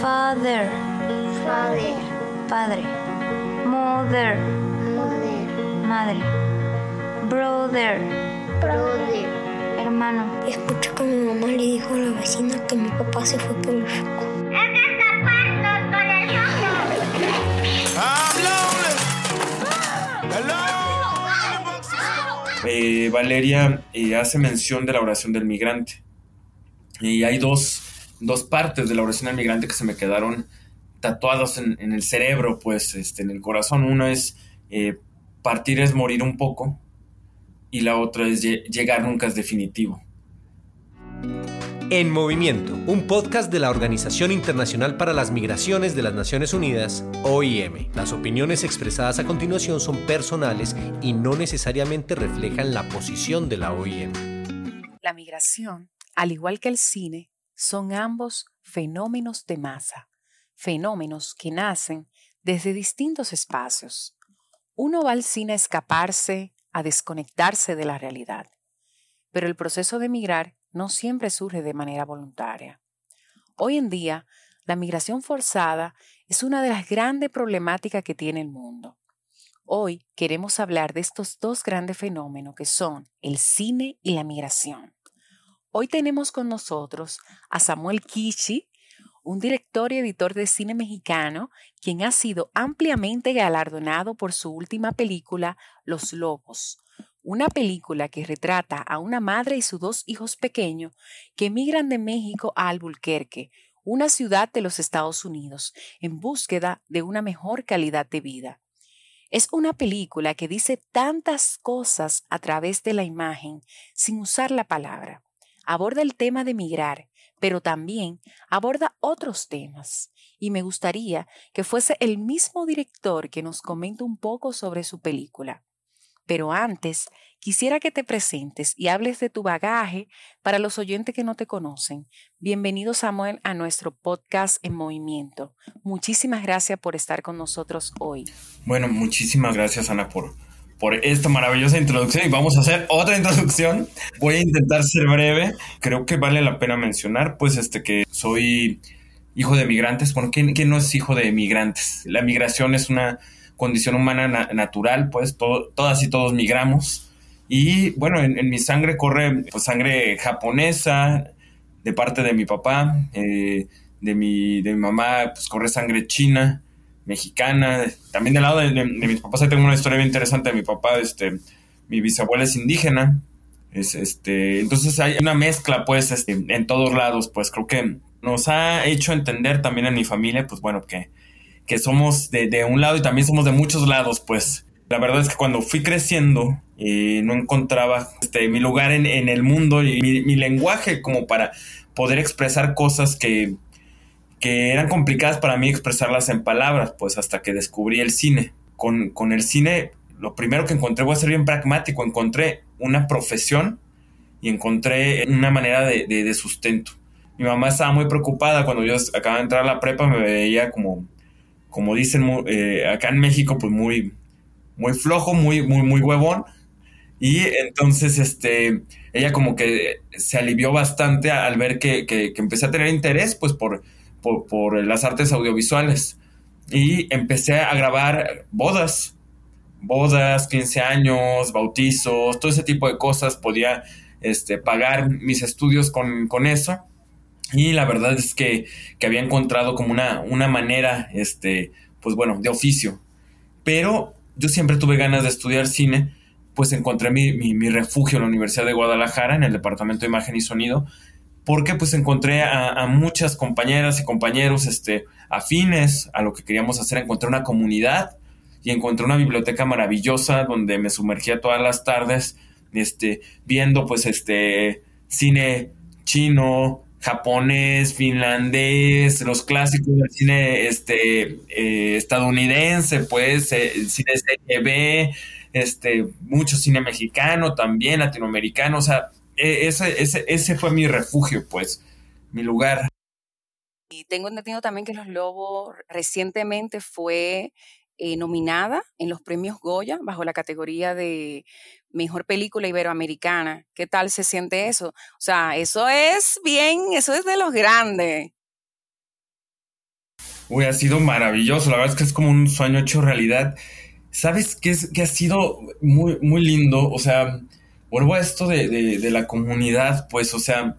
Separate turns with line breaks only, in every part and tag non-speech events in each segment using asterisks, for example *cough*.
Father.
Father.
Padre. Mother.
Mother.
Madre. Brother.
Brother.
Hermano.
Escuché que mi mamá le dijo a la vecina que mi papá se fue por el foco.
Eh, Valeria eh, hace mención de la oración del migrante. Y hay dos, dos partes de la oración del migrante que se me quedaron tatuados en, en el cerebro, pues este, en el corazón. Uno es eh, partir es morir un poco y la otra es lle- llegar nunca es definitivo.
En Movimiento, un podcast de la Organización Internacional para las Migraciones de las Naciones Unidas, OIM. Las opiniones expresadas a continuación son personales y no necesariamente reflejan la posición de la OIM.
La migración, al igual que el cine, son ambos fenómenos de masa, fenómenos que nacen desde distintos espacios. Uno va al cine a escaparse, a desconectarse de la realidad, pero el proceso de migrar no siempre surge de manera voluntaria. Hoy en día, la migración forzada es una de las grandes problemáticas que tiene el mundo. Hoy queremos hablar de estos dos grandes fenómenos que son el cine y la migración. Hoy tenemos con nosotros a Samuel Kishi, un director y editor de cine mexicano, quien ha sido ampliamente galardonado por su última película, Los Lobos, una película que retrata a una madre y sus dos hijos pequeños que emigran de México a Albuquerque, una ciudad de los Estados Unidos, en búsqueda de una mejor calidad de vida. Es una película que dice tantas cosas a través de la imagen sin usar la palabra. Aborda el tema de migrar, pero también aborda otros temas. Y me gustaría que fuese el mismo director que nos comente un poco sobre su película. Pero antes, quisiera que te presentes y hables de tu bagaje para los oyentes que no te conocen. Bienvenido Samuel a nuestro podcast en movimiento. Muchísimas gracias por estar con nosotros hoy.
Bueno, muchísimas gracias Ana por, por esta maravillosa introducción y vamos a hacer otra introducción. Voy a intentar ser breve. Creo que vale la pena mencionar pues este que soy hijo de migrantes. Bueno, ¿quién, no es hijo de migrantes? La migración es una condición humana na- natural, pues to- todas y todos migramos. Y bueno, en, en mi sangre corre pues, sangre japonesa de parte de mi papá, eh, de, mi, de mi mamá pues corre sangre china, mexicana, también del lado de, mis papás ahí tengo una historia bien interesante de mi papá, este, mi bisabuela es indígena, es, este, entonces hay una mezcla pues este, en todos lados, pues creo que nos ha hecho entender también en mi familia, pues bueno, que, que somos de, de un lado y también somos de muchos lados, pues. La verdad es que cuando fui creciendo eh, no encontraba este, mi lugar en, en el mundo y mi lenguaje como para poder expresar cosas que, que eran complicadas para mí expresarlas en palabras, pues hasta que descubrí el cine. Con, con el cine, lo primero que encontré, voy a ser bien pragmático, encontré una profesión y encontré una manera de, de, de sustento. Mi mamá estaba muy preocupada cuando yo acababa de entrar a la prepa, me veía como, como dicen eh, acá en México, pues muy, muy flojo, muy, muy, muy huevón. Y entonces, este, ella como que se alivió bastante al ver que, que, que empecé a tener interés, pues, por, por, por las artes audiovisuales. Y empecé a grabar bodas, bodas, 15 años, bautizos, todo ese tipo de cosas. Podía este, pagar mis estudios con, con eso. Y la verdad es que, que había encontrado como una, una manera, este, pues bueno, de oficio. Pero yo siempre tuve ganas de estudiar cine, pues encontré mi, mi, mi refugio en la Universidad de Guadalajara, en el Departamento de Imagen y Sonido, porque pues encontré a, muchas compañeras y compañeros este, afines a lo que queríamos hacer, encontré una comunidad y encontré una biblioteca maravillosa donde me sumergía todas las tardes este, viendo pues este cine chino, japonés, finlandés, los clásicos del cine este, eh, estadounidense, pues, eh, el cine serie B, este, mucho cine mexicano también, latinoamericano, o sea, ese, ese, ese fue mi refugio, pues, mi lugar.
Y tengo entendido también que Los Lobos recientemente fue eh, nominada en los premios Goya bajo la categoría de Mejor Película Iberoamericana. ¿Qué tal se siente eso? O sea, eso es bien, eso es de los grandes.
Uy, ha sido maravilloso. La verdad es que es como un sueño hecho realidad. ¿Sabes qué, es, que ha sido muy, muy lindo? O sea, vuelvo a esto de, de, la comunidad, pues, o sea,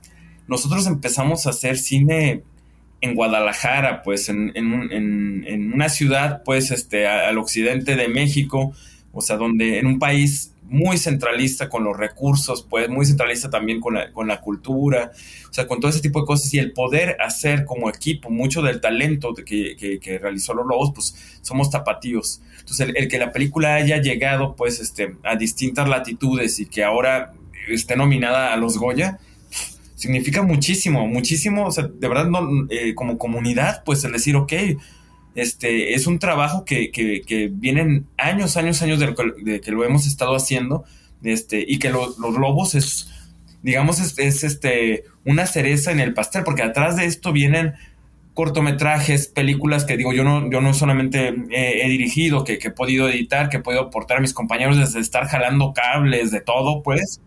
nosotros empezamos a hacer cine en Guadalajara, pues, en, en, en una ciudad, pues, este, al occidente de México, o sea, donde en un país muy centralista con los recursos, pues muy centralista también con la, con la cultura, o sea, con todo ese tipo de cosas y el poder hacer como equipo mucho del talento que, que, realizó los Lobos, pues somos tapatíos. Entonces, el, que la película haya llegado pues este, a distintas latitudes y que ahora esté nominada a los Goya, significa muchísimo, muchísimo, o sea, de verdad, no, eh, como comunidad, pues el decir, ok, este, es un trabajo que, que, vienen años, años, años de, que lo hemos estado haciendo, este, y que los lobos es, digamos, es, este, una cereza en el pastel, porque atrás de esto vienen cortometrajes, películas que digo, yo no, yo no solamente he, dirigido, que, he podido editar, que he podido aportar a mis compañeros desde estar jalando cables, de todo, pues.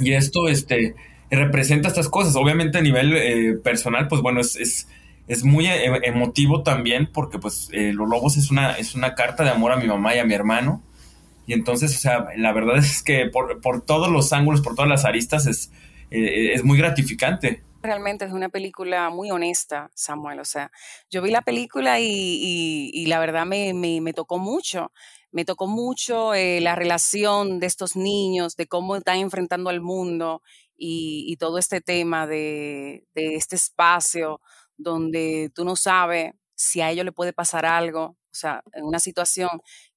Y esto, este, representa estas cosas. Obviamente a nivel eh, personal, pues bueno, es es muy e-, emotivo también porque pues eh, Los Lobos es una, es una carta de amor a mi mamá y a mi hermano. Y entonces, o sea, la verdad es que por, todos los ángulos, por todas las aristas, es, eh, es muy gratificante.
Realmente es una película muy honesta, Samuel. O sea, yo vi la película y, la verdad me, me, tocó mucho. Me tocó mucho eh, la relación de estos niños, de cómo están enfrentando al mundo y, todo este tema de, de este espacio donde tú no sabes si a ellos le puede pasar algo, o sea, en una situación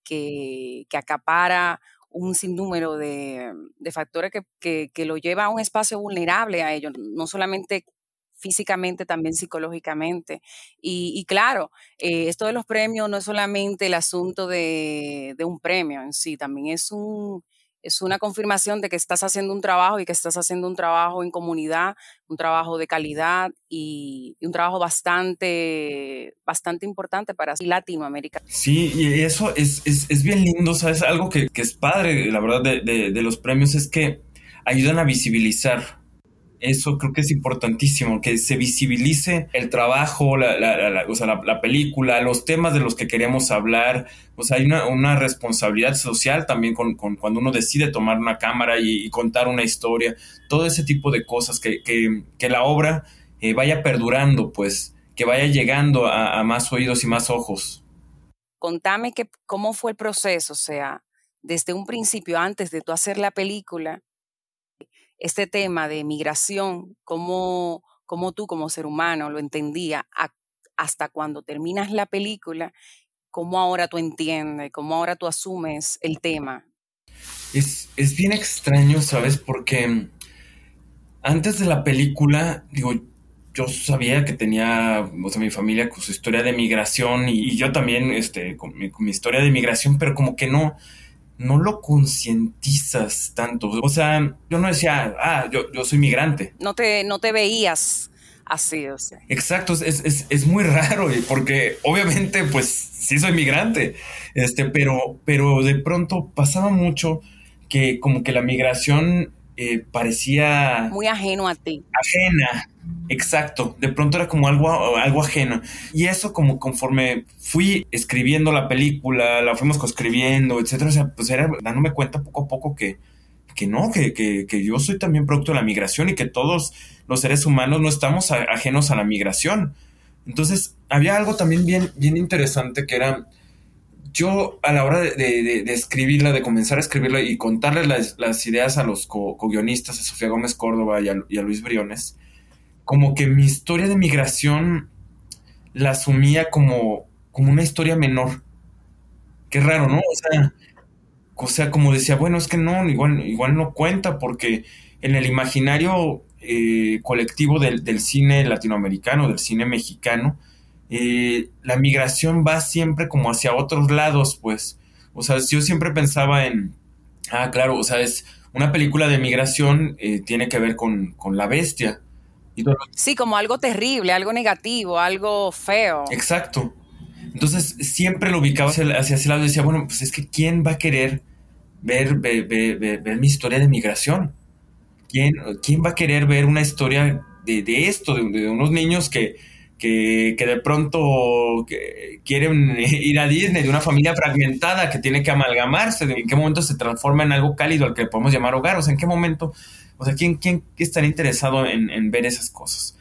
que, acapara un sinnúmero de, factores que, lo lleva a un espacio vulnerable a ellos, no solamente físicamente, también psicológicamente. Y, claro, eh, esto de los premios no es solamente el asunto de, de un premio en sí, también es un, es una confirmación de que estás haciendo un trabajo y que estás haciendo un trabajo en comunidad, un trabajo de calidad y, un trabajo bastante, bastante importante para Latinoamérica.
Sí, y eso es, es, bien lindo, ¿sabes? Algo que, que, es padre, la verdad, de, de los premios es que ayudan a visibilizar eso creo que es importantísimo, que se visibilice el trabajo, la, o sea, la, película, los temas de los que queríamos hablar. O sea, hay una, responsabilidad social también con, cuando uno decide tomar una cámara y, contar una historia, todo ese tipo de cosas, que, que, la obra eh, vaya perdurando, pues, que vaya llegando a, a, más oídos y más ojos.
Contame que, cómo fue el proceso, o sea, desde un principio, antes de tú hacer la película, este tema de migración, cómo, tú como ser humano lo entendía hasta cuando terminas la película, cómo ahora tú entiendes, cómo ahora tú asumes el tema.
Es, es bien extraño, ¿sabes? Porque antes de la película, digo, yo sabía que tenía, o sea, mi familia con su historia de migración y, yo también, este, con mi, con mi, historia de migración, pero como que no, no lo concientizas tanto. O sea, yo no decía, ah, yo, yo soy migrante.
No te, no te veías así, o sea.
Exacto, es, es, muy raro, porque obviamente, pues sí soy migrante, este, pero, pero de pronto pasaba mucho que como que la migración eh, parecía...
Muy ajeno a ti.
Ajena, exacto. De pronto era como algo, algo ajeno. Y eso como conforme fui escribiendo la película, la fuimos coescribiendo, etcétera, o sea, pues era dándome cuenta poco a poco que, que no, que, que, que, yo soy también producto de la migración y que todos los seres humanos no estamos ajenos a la migración. Entonces, había algo también bien, bien interesante que era yo a la hora de, escribirla, de comenzar a escribirla y contarle las, ideas a los co-guionistas, a Sofía Gómez Córdoba y a, Luis Briones, como que mi historia de migración la asumía como, como una historia menor. Qué raro, ¿no? O sea, o sea, como decía, bueno, es que no, igual, igual no cuenta porque en el imaginario eh, colectivo del, del, cine latinoamericano, del cine mexicano, eh, la migración va siempre como hacia otros lados, pues. O sea, yo siempre pensaba en, ah, claro, o sea, es una película de migración, eh, tiene que ver con, la bestia.
sí, como algo terrible, algo negativo, algo feo.
Exacto. Entonces siempre lo ubicaba hacia, ese lado y decía, bueno, pues es que ¿quién va a querer ver, ver, mi historia de migración? ¿Quién, ¿Quién, va a querer ver una historia de, esto, de, unos niños que, que, que de pronto quieren *laughs* ir a Disney, de una familia fragmentada que tiene que amalgamarse, de en qué momento se transforma en algo cálido al que podemos llamar hogar, o sea, en qué momento, o sea, ¿quién, quién estaría interesado en, en ver esas cosas?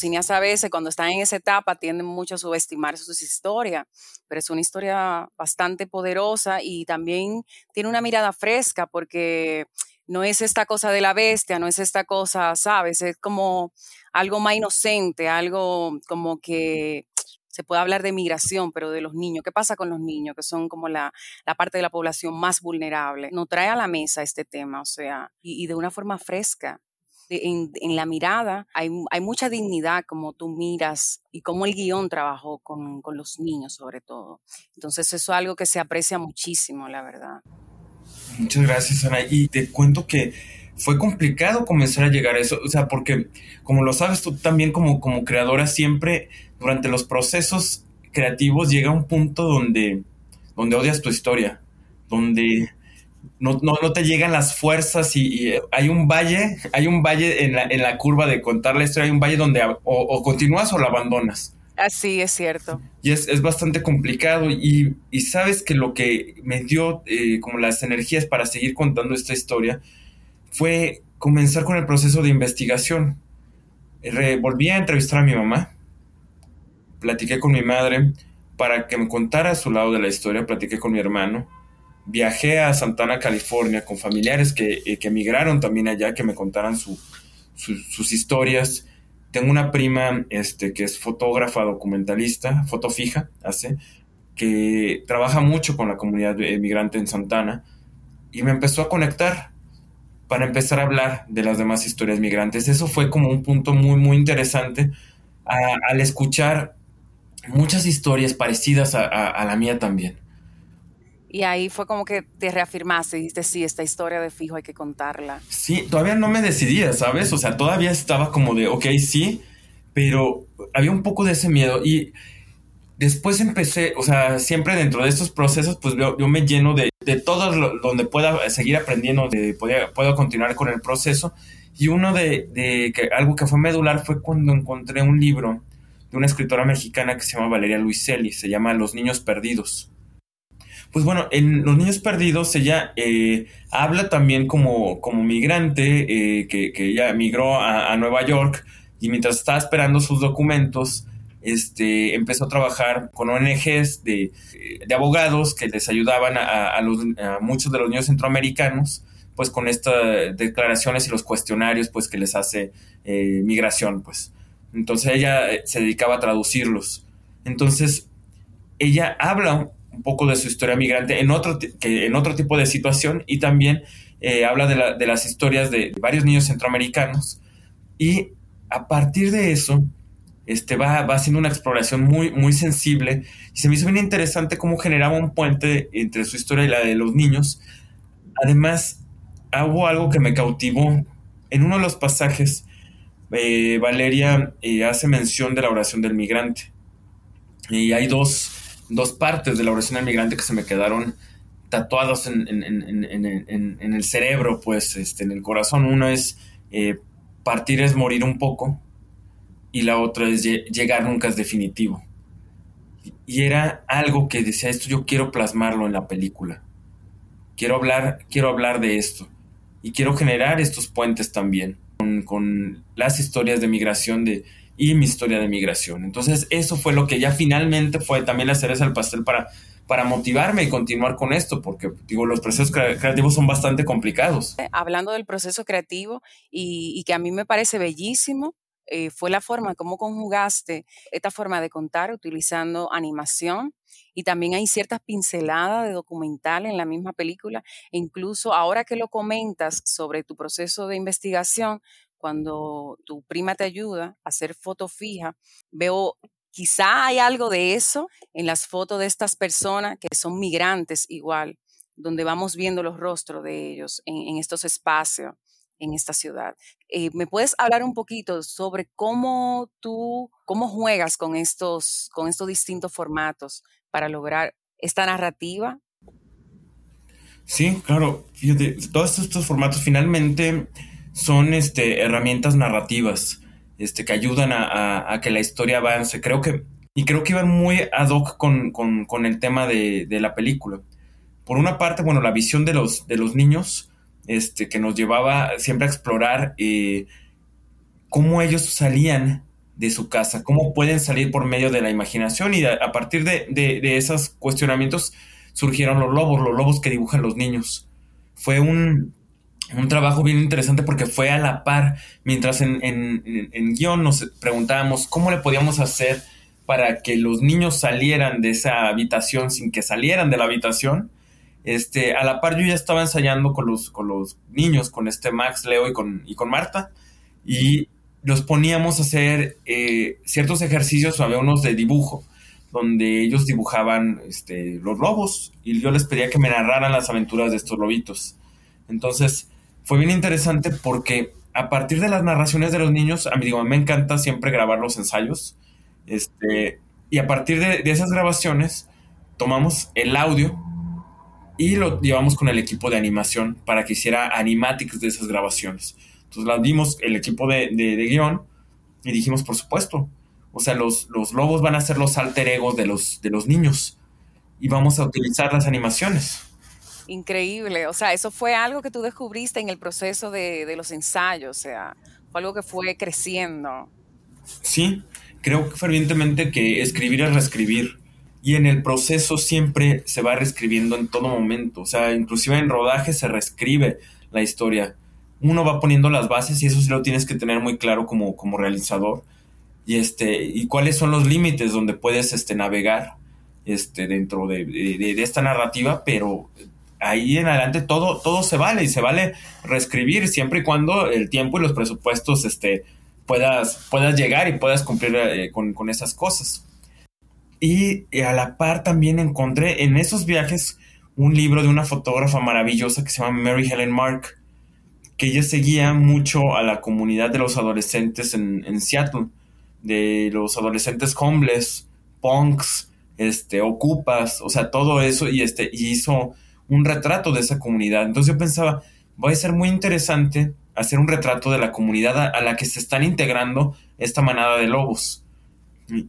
cineastas a veces cuando están en esa etapa tienden mucho a subestimar sus historias, pero es una historia bastante poderosa y también tiene una mirada fresca porque no es esta cosa de la bestia, no es esta cosa, ¿sabes? Es como algo más inocente, algo como que se puede hablar de migración, pero de los niños. ¿Qué pasa con los niños, que son como la, parte de la población más vulnerable? Nos trae a la mesa este tema, o sea, y, de una forma fresca. En, la mirada hay, mucha dignidad como tú miras y cómo el guion trabajó con, con los niños sobre todo. Entonces eso es algo que se aprecia muchísimo, la verdad.
Muchas gracias, Ana. Y te cuento que fue complicado comenzar a llegar a eso, o sea, porque como lo sabes tú también como, como creadora, siempre durante los procesos creativos llega un punto donde, donde odias tu historia, donde no, te llegan las fuerzas y, hay un valle, hay un valle en la, en la, curva de contar la historia, hay un valle donde o, continúas o la abandonas.
Así es cierto.
Y es, bastante complicado y, sabes que lo que me dio eh, como las energías para seguir contando esta historia fue comenzar con el proceso de investigación. volví a entrevistar a mi mamá, platiqué con mi madre para que me contara su lado de la historia, platiqué con mi hermano, viajé a Santana, California, con familiares que, eh, emigraron también allá, que me contaran sus historias. Tengo una prima este, que es fotógrafa, documentalista, foto fija, hace, que trabaja mucho con la comunidad emigrante en Santana y me empezó a conectar para empezar a hablar de las demás historias migrantes. Eso fue como un punto muy, muy interesante al escuchar muchas historias parecidas a, la mía también.
Y ahí fue como que te reafirmaste y dijiste, sí, esta historia de fijo hay que contarla.
Sí, todavía no me decidía, ¿sabes? O sea, todavía estaba como de, ok, sí, pero había un poco de ese miedo. Y después empecé, o sea, siempre dentro de estos procesos, pues yo, me lleno de, de todo donde pueda seguir aprendiendo, de puedo continuar con el proceso. Y uno de, de que, algo que fue medular fue cuando encontré un libro de una escritora mexicana que se llama Valeria Luiselli, se llama Los Niños Perdidos. Pues bueno, en Los Niños Perdidos ella eh, habla también como, como migrante, eh, que, que, ella migró a, a Nueva York y mientras estaba esperando sus documentos, este, empezó a trabajar con ONGs de, de abogados que les ayudaban a, muchos de los niños centroamericanos, pues con estas declaraciones y los cuestionarios, pues que les hace eh, migración, pues. Entonces ella eh, se dedicaba a traducirlos. Entonces ella habla un poco de su historia migrante en otro, que, en otro tipo de situación y también eh, habla de, las historias de varios niños centroamericanos y a partir de eso este, va, va haciendo una exploración muy, muy sensible y se me hizo bien interesante cómo generaba un puente entre su historia y la de los niños. Además, hubo algo que me cautivó. En uno de los pasajes, eh, Valeria eh, hace mención de la oración del migrante. Y hay dos, partes de la oración del migrante que se me quedaron tatuados en, el cerebro, pues este, en el corazón. Uno es eh, partir es morir un poco y la otra es llegar nunca es definitivo. Y era algo que decía esto, yo quiero plasmarlo en la película. Quiero hablar, quiero hablar de esto. Y quiero generar estos puentes también con, las historias de migración de, y mi historia de migración. Entonces eso fue lo que ya finalmente fue también la cereza del pastel para, para motivarme y continuar con esto, porque digo, los procesos creativos son bastante complicados.
Hablando del proceso creativo y, y que a mí me parece bellísimo, eh, fue la forma como conjugaste esta forma de contar utilizando animación y también hay ciertas pinceladas de documental en la misma película e incluso ahora que lo comentas sobre tu proceso de investigación, cuando tu prima te ayuda a hacer foto fija, veo quizá hay algo de eso en las fotos de estas personas que son migrantes igual, donde vamos viendo los rostros de ellos en estos espacios en esta ciudad. Eh, ¿Me puedes hablar un poquito sobre cómo tú, cómo juegas con estos, con estos distintos formatos para lograr esta narrativa?
Sí, claro. Fíjate, todos estos formatos finalmente son este, herramientas narrativas. este, que ayudan a, que la historia avance. Creo que, y creo que iban muy ad hoc con, con, con el tema de, de, la película. Por una parte, bueno, la visión de los, de los niños, este, que nos llevaba siempre a explorar eh, cómo ellos salían de su casa, cómo pueden salir por medio de la imaginación y a, partir de, de, esos cuestionamientos surgieron los lobos, los lobos que dibujan los niños. Fue un, un trabajo bien interesante porque fue a la par, mientras en, guion nos preguntábamos cómo le podíamos hacer para que los niños salieran de esa habitación sin que salieran de la habitación. Este, a la par yo ya estaba ensayando con los, con los niños, con este Max, Leo y con, y con Marta, y los poníamos a hacer eh, ciertos ejercicios, había unos de dibujo, donde ellos dibujaban este, los lobos, y yo les pedía que me narraran las aventuras de estos lobitos. Entonces, fue bien interesante porque a partir de las narraciones de los niños, a mí digo, me encanta siempre grabar los ensayos. Este, y a partir de, de, esas grabaciones, tomamos el audio y lo llevamos con el equipo de animación para que hiciera animatics de esas grabaciones. Entonces las dimos el equipo de, de, de guion y dijimos, por supuesto, o sea, los, los, lobos van a ser los alter egos de los, de los niños y vamos a utilizar las animaciones.
Increíble, o sea, eso fue algo que tú descubriste en el proceso de, los ensayos, o sea, fue algo que fue creciendo.
Sí, creo fervientemente que escribir es reescribir y en el proceso siempre se va reescribiendo en todo momento, o sea, inclusive en rodaje se reescribe la historia. Uno va poniendo las bases y eso sí lo tienes que tener muy claro como, como realizador y este y cuáles son los límites donde puedes este navegar este dentro de, de, de esta narrativa, pero ahí en adelante todo, todo se vale y se vale reescribir siempre y cuando el tiempo y los presupuestos este, puedas, puedas llegar y puedas cumplir eh, con, con, esas cosas. Y, a la par también encontré en esos viajes un libro de una fotógrafa maravillosa que se llama Mary Helen Mark, que ella seguía mucho a la comunidad de los adolescentes en, en Seattle, de los adolescentes homeless, punks, este, ocupas, o sea, todo eso, y, este, y hizo un retrato de esa comunidad. Entonces yo pensaba, va a ser muy interesante hacer un retrato de la comunidad a, la que se están integrando esta manada de lobos.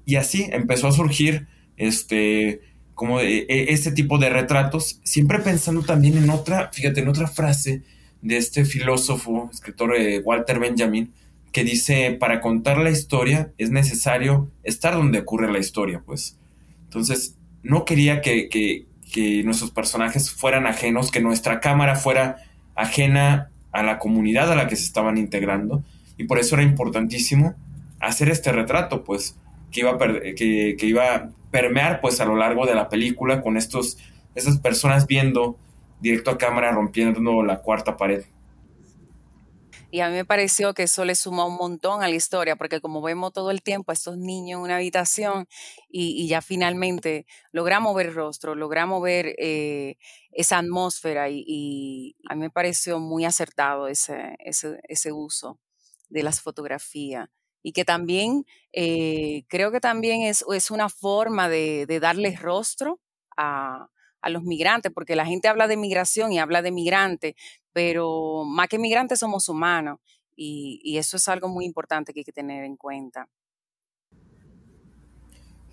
Y, así empezó a surgir este como e, este tipo de retratos, siempre pensando también en otra, fíjate, en otra frase de este filósofo, escritor eh, Walter Benjamin, que dice, para contar la historia es necesario estar donde ocurre la historia, pues. Entonces, no quería que, que, que nuestros personajes fueran ajenos, que nuestra cámara fuera ajena a la comunidad a la que se estaban integrando. Y por eso era importantísimo hacer este retrato, pues, que iba a, que, que iba a permear, pues, a lo largo de la película con estos, estas personas viendo directo a cámara, rompiendo la cuarta pared.
Y a mí me pareció que eso le suma un montón a la historia, porque como vemos todo el tiempo a estos niños en una habitación y, ya finalmente logramos ver el rostro, logramos ver eh, esa atmósfera y, a mí me pareció muy acertado ese, uso de las fotografías. Y que también eh, creo que también es, es una forma de, de darle rostro a, a los migrantes, porque la gente habla de migración y habla de migrante, pero más que migrantes somos humanos y, y, eso es algo muy importante que hay que tener en cuenta.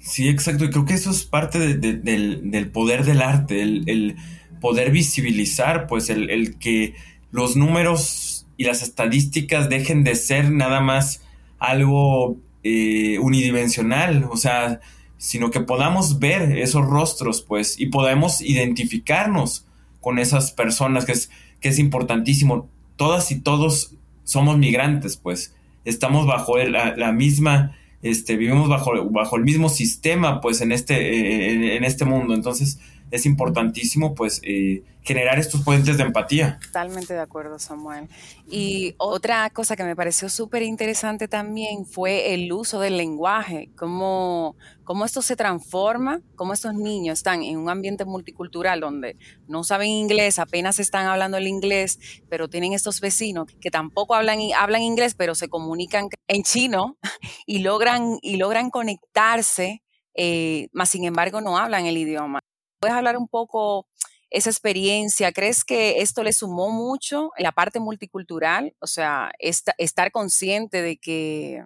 Sí, exacto, y creo que eso es parte de, de, del, poder del arte, el, poder visibilizar, pues el, el, que los números y las estadísticas dejen de ser nada más algo eh, unidimensional, o sea, sino que podamos ver esos rostros, pues, y podamos identificarnos con esas personas, que es, que es importantísimo. Todas y todos somos migrantes, pues, estamos bajo la, la misma, este, vivimos bajo, bajo el mismo sistema, pues, en este, en, en este mundo. Entonces, es importantísimo, pues, eh, generar estos puentes de empatía.
Totalmente de acuerdo, Samuel. Y otra cosa que me pareció súper interesante también fue el uso del lenguaje, cómo, cómo esto se transforma, cómo estos niños están en un ambiente multicultural donde no saben inglés, apenas están hablando el inglés, pero tienen estos vecinos que tampoco hablan, hablan inglés, pero se comunican en chino y logran, y logran conectarse, eh, sin embargo no hablan el idioma. ¿Puedes hablar un poco esa experiencia? ¿Crees que esto le sumó mucho la parte multicultural? O sea, esta, estar consciente de que,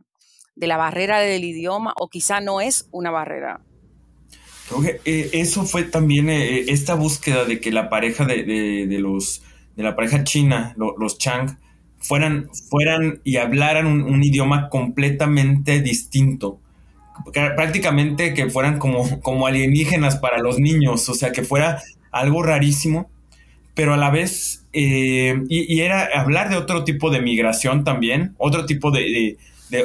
de la barrera del idioma o quizá no es una barrera?
Eh, eso fue también eh, esta búsqueda de que la pareja de, los de la pareja china, los Chang, fueran, fueran y hablaran un, idioma completamente distinto. Prácticamente que fueran como, como alienígenas para los niños, o sea, que fuera algo rarísimo, pero a la vez, eh, y, era hablar de otro tipo de migración también, otro tipo de,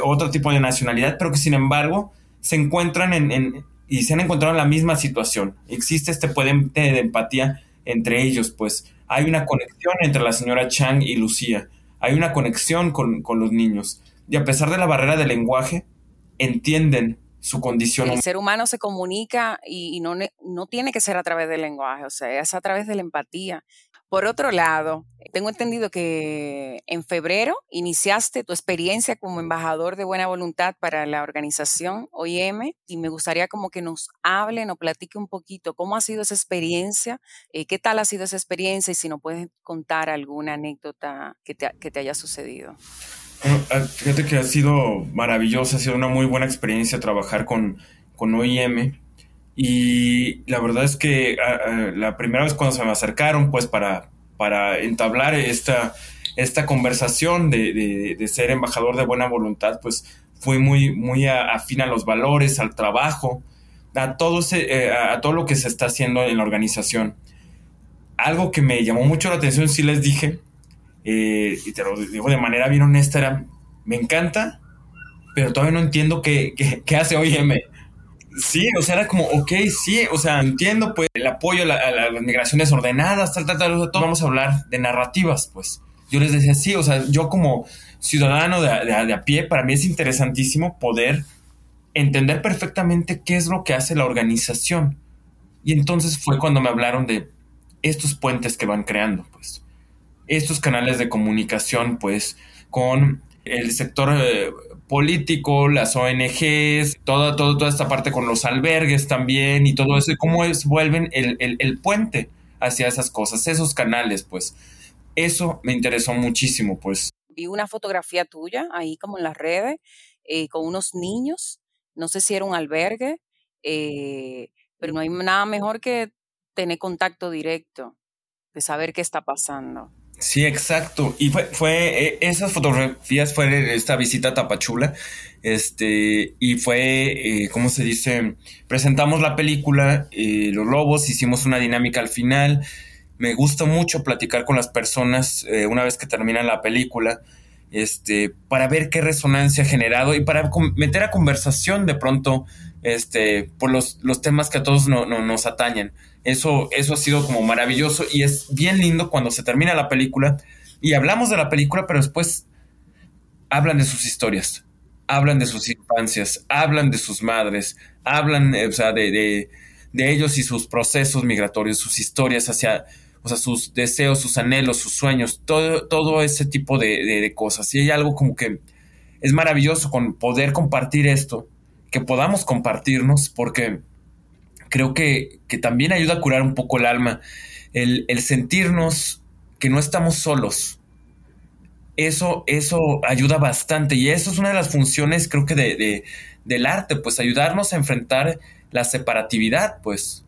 otro tipo de nacionalidad, pero que sin embargo se encuentran en y se han encontrado en la misma situación. Existe este puente de empatía entre ellos, pues hay una conexión entre la señora Chang y Lucía, hay una conexión con, los niños. Y a pesar de la barrera del lenguaje, entienden su condición.
El ser humano se comunica y, y no, no tiene que ser a través del lenguaje, o sea, es a través de la empatía. Por otro lado, tengo entendido que en febrero iniciaste tu experiencia como embajador de buena voluntad para la organización OIM y me gustaría como que nos hable, nos platique un poquito cómo ha sido esa experiencia, eh, qué tal ha sido esa experiencia y si nos puedes contar alguna anécdota que te, haya sucedido.
Ah, fíjate que ha sido maravillosa, ha sido una muy buena experiencia trabajar con, con OIM y la verdad es que ah, ah, la primera vez cuando se me acercaron, pues para, para entablar esta, esta conversación de, ser embajador de buena voluntad, pues fui muy, muy afín a los valores, al trabajo, a todo, eh, a todo lo que se está haciendo en la organización. Algo que me llamó mucho la atención, sí les dije, eh, y te lo digo de manera bien honesta, era, me encanta, pero todavía no entiendo qué, qué, qué hace OIM. Sí, o sea, era como, ok, sí, o sea, entiendo pues el apoyo a, las migraciones ordenadas, tal, tal, tal, todo. Vamos a hablar de narrativas, pues. Yo les decía, sí, o sea, yo como ciudadano de, de, a pie, para mí es interesantísimo poder entender perfectamente qué es lo que hace la organización. Y entonces fue cuando me hablaron de estos puentes que van creando, pues. Estos canales de comunicación, pues, con el sector eh, político, las ONGs, toda, toda, toda esta parte con los albergues también y todo eso, y cómo es, vuelven el, puente hacia esas cosas, esos canales, pues. Eso me interesó muchísimo, pues.
Vi una fotografía tuya ahí como en las redes, eh, con unos niños, no sé si era un albergue, eh, pero no hay nada mejor que tener contacto directo, de saber qué está pasando.
Sí, exacto. Y fue, fue eh, esas fotografías fue esta visita a Tapachula. Este, y fue, eh, ¿cómo se dice? Presentamos la película, eh, Los Lobos, hicimos una dinámica al final. Me gusta mucho platicar con las personas una vez que termina la película, este, para ver qué resonancia ha generado y para meter a conversación de pronto, este, por los, los temas que a todos no, nos atañen. Eso, eso ha sido como maravilloso y es bien lindo cuando se termina la película y hablamos de la película, pero después hablan de sus historias, hablan de sus infancias, hablan de sus madres, hablan o sea, de, ellos y sus procesos migratorios, sus historias hacia, o sea, sus deseos, sus anhelos, sus sueños, todo, todo ese tipo de, de, cosas. Y hay algo como que es maravilloso con poder compartir esto, que podamos compartirnos, porque creo que, también ayuda a curar un poco el alma, el, sentirnos que no estamos solos. Eso, eso ayuda bastante y eso es una de las funciones creo que de, del arte, pues ayudarnos a enfrentar la separatividad, pues.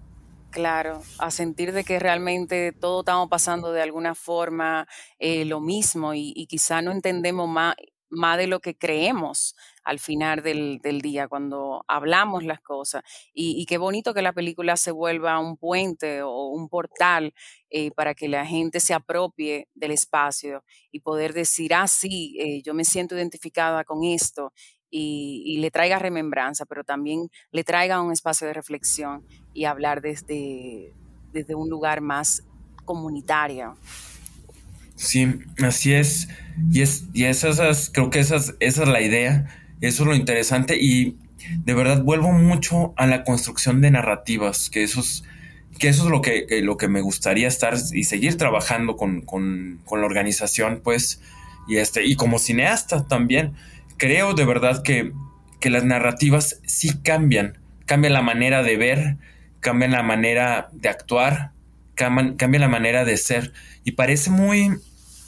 Claro, a sentir de que realmente todo estamos pasando de alguna forma eh, lo mismo y, y, quizá no entendemos más, más de lo que creemos al final del, día, cuando hablamos las cosas. Y, qué bonito que la película se vuelva un puente o un portal eh, para que la gente se apropie del espacio y poder decir, ah, sí, eh, yo me siento identificada con esto y, le traiga remembranza, pero también le traiga un espacio de reflexión y hablar desde, desde un lugar más comunitario.
Sí, así es. Y es, y esas, creo que esas, esa es la idea, eso es lo interesante. Y de verdad vuelvo mucho a la construcción de narrativas, que eso es, que eso es lo que, lo que me gustaría estar y seguir trabajando con, con, con, la organización, pues, y este, y como cineasta también. Creo de verdad que, que las narrativas sí cambian, cambian la manera de ver, cambian la manera de actuar, cambian, cambian la manera de ser. Y parece muy,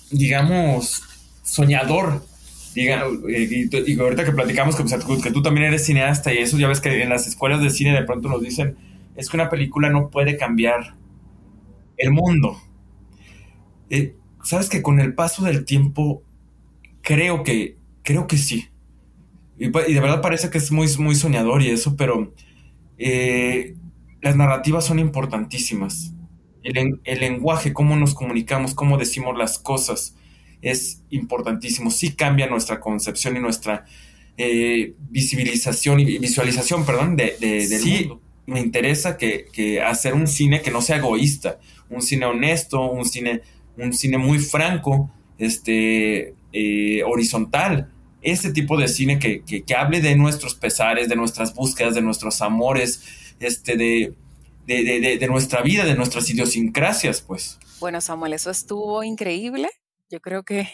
digamos, soñador diga, y, y, ahorita que platicamos que, que tú también eres cineasta y eso, ya ves que en las escuelas de cine de pronto nos dicen, es que una película no puede cambiar el mundo. Eh, Sabes que con el paso del tiempo, creo que, creo que sí. Y, de verdad parece que es muy, muy soñador y eso, pero eh, las narrativas son importantísimas. El, el, lenguaje, cómo nos comunicamos, cómo decimos las cosas, es importantísimo. Sí cambia nuestra concepción y nuestra eh, visibilización y visualización, perdón, de, de, del mundo. Me interesa que, que, hacer un cine que no sea egoísta, un cine honesto, un cine, un cine muy franco, este, eh, horizontal. Ese tipo de cine que, que, que, hable de nuestros pesares, de nuestras búsquedas, de nuestros amores, este, de, de, de, de nuestra vida, de nuestras idiosincrasias, pues.
Bueno, Samuel, eso estuvo increíble. Yo creo que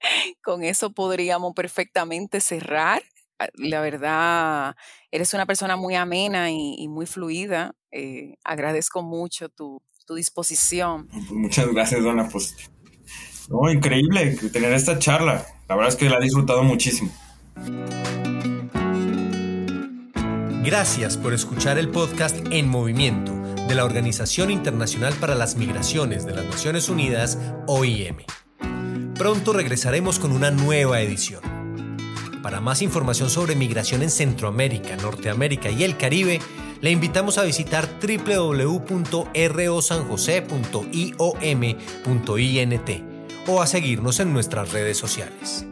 *laughs* con eso podríamos perfectamente cerrar. Ah, la verdad, eres una persona muy amena y, y muy fluida. Eh, agradezco mucho tu, tu disposición.
Muchas gracias, Dona. Pues, no, increíble tener esta charla. La verdad es que la he disfrutado muchísimo.
Gracias por escuchar el podcast En Movimiento de la Organización Internacional para las Migraciones de las Naciones Unidas, OIM. Pronto regresaremos con una nueva edición. Para más información sobre migración en Centroamérica, Norteamérica y el Caribe, le invitamos a visitar www.rosanjose.iom.int o a seguirnos en nuestras redes sociales.